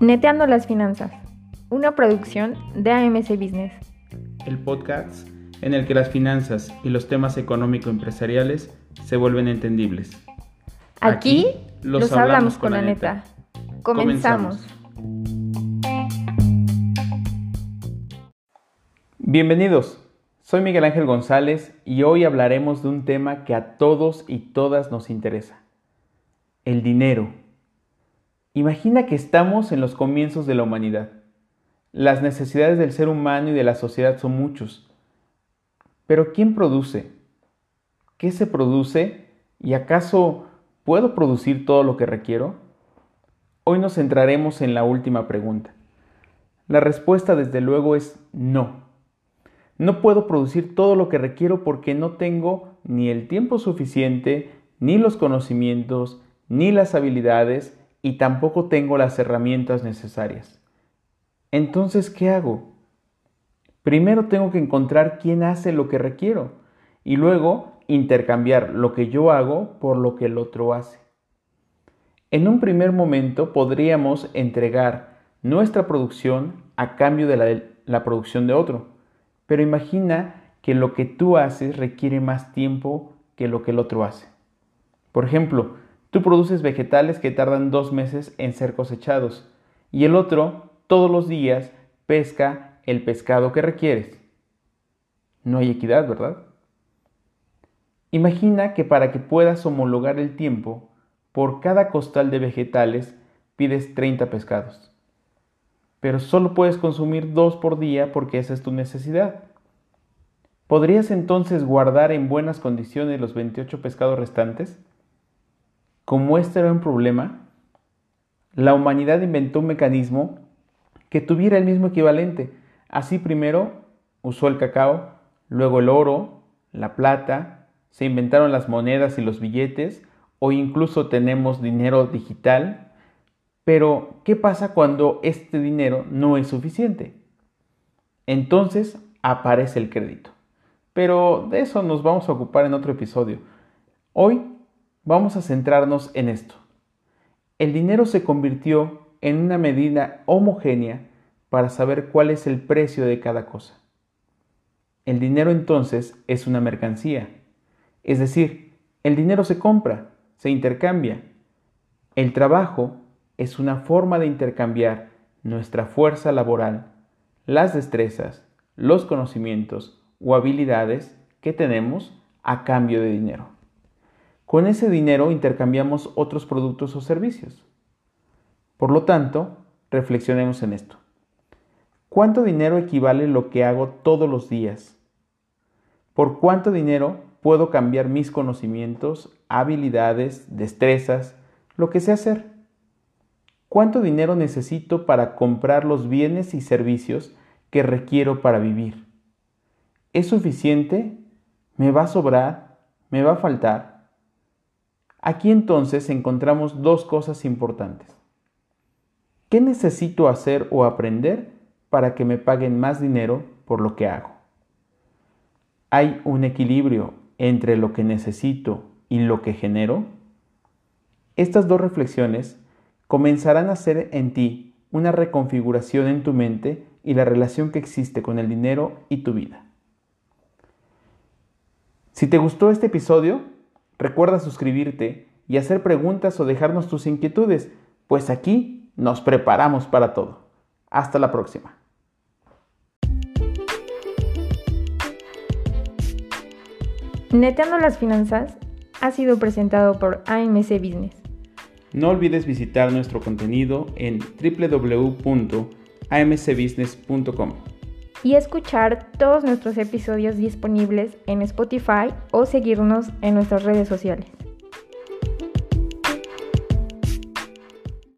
Neteando las finanzas, una producción de AMC Business. El podcast en el que las finanzas y los temas económico-empresariales se vuelven entendibles. Aquí, los, hablamos, con la neta. Comenzamos. Bienvenidos, soy Miguel Ángel González y hoy hablaremos de un tema que a todos y todas nos interesa, el dinero. Imagina que estamos en los comienzos de la humanidad. Las necesidades del ser humano y de la sociedad son muchos. Pero ¿quién produce? ¿Qué se produce? ¿Y acaso puedo producir todo lo que requiero? Hoy nos centraremos en la última pregunta. La respuesta desde luego es no. No puedo producir todo lo que requiero porque no tengo ni el tiempo suficiente, ni los conocimientos, ni las habilidades y tampoco tengo las herramientas necesarias. Entonces, ¿qué hago? Primero tengo que encontrar quién hace lo que requiero y luego intercambiar lo que yo hago por lo que el otro hace. En un primer momento podríamos entregar nuestra producción a cambio de la, la producción de otro pero imagina que lo que tú haces requiere más tiempo que lo que el otro hace. Por ejemplo, tú produces vegetales que tardan dos meses en ser cosechados y el otro todos los días pesca el pescado que requieres. No hay equidad, ¿verdad? Imagina que para que puedas homologar el tiempo, por cada costal de vegetales pides 30 pescados pero solo puedes consumir dos por día porque esa es tu necesidad. ¿Podrías entonces guardar en buenas condiciones los 28 pescados restantes? Como este era un problema, la humanidad inventó un mecanismo que tuviera el mismo equivalente. Así primero usó el cacao, luego el oro, la plata, se inventaron las monedas y los billetes, o incluso tenemos dinero digital pero, ¿qué pasa cuando este dinero no es suficiente? Entonces aparece el crédito. Pero de eso nos vamos a ocupar en otro episodio. Hoy vamos a centrarnos en esto. El dinero se convirtió en una medida homogénea para saber cuál es el precio de cada cosa. El dinero entonces es una mercancía. Es decir, el dinero se compra, se intercambia. El trabajo es una forma de intercambiar nuestra fuerza laboral, las destrezas, los conocimientos o habilidades que tenemos a cambio de dinero. Con ese dinero intercambiamos otros productos o servicios. Por lo tanto, reflexionemos en esto. ¿Cuánto dinero equivale lo que hago todos los días? ¿Por cuánto dinero puedo cambiar mis conocimientos, habilidades, destrezas, lo que sé hacer? ¿Cuánto dinero necesito para comprar los bienes y servicios que requiero para vivir? ¿Es suficiente? ¿Me va a sobrar? ¿Me va a faltar? Aquí entonces encontramos dos cosas importantes. ¿Qué necesito hacer o aprender para que me paguen más dinero por lo que hago? ¿Hay un equilibrio entre lo que necesito y lo que genero? Estas dos reflexiones comenzarán a hacer en ti una reconfiguración en tu mente y la relación que existe con el dinero y tu vida. Si te gustó este episodio, recuerda suscribirte y hacer preguntas o dejarnos tus inquietudes, pues aquí nos preparamos para todo. Hasta la próxima. Neteando las finanzas ha sido presentado por AMC Business. No olvides visitar nuestro contenido en www.amcbusiness.com y escuchar todos nuestros episodios disponibles en Spotify o seguirnos en nuestras redes sociales.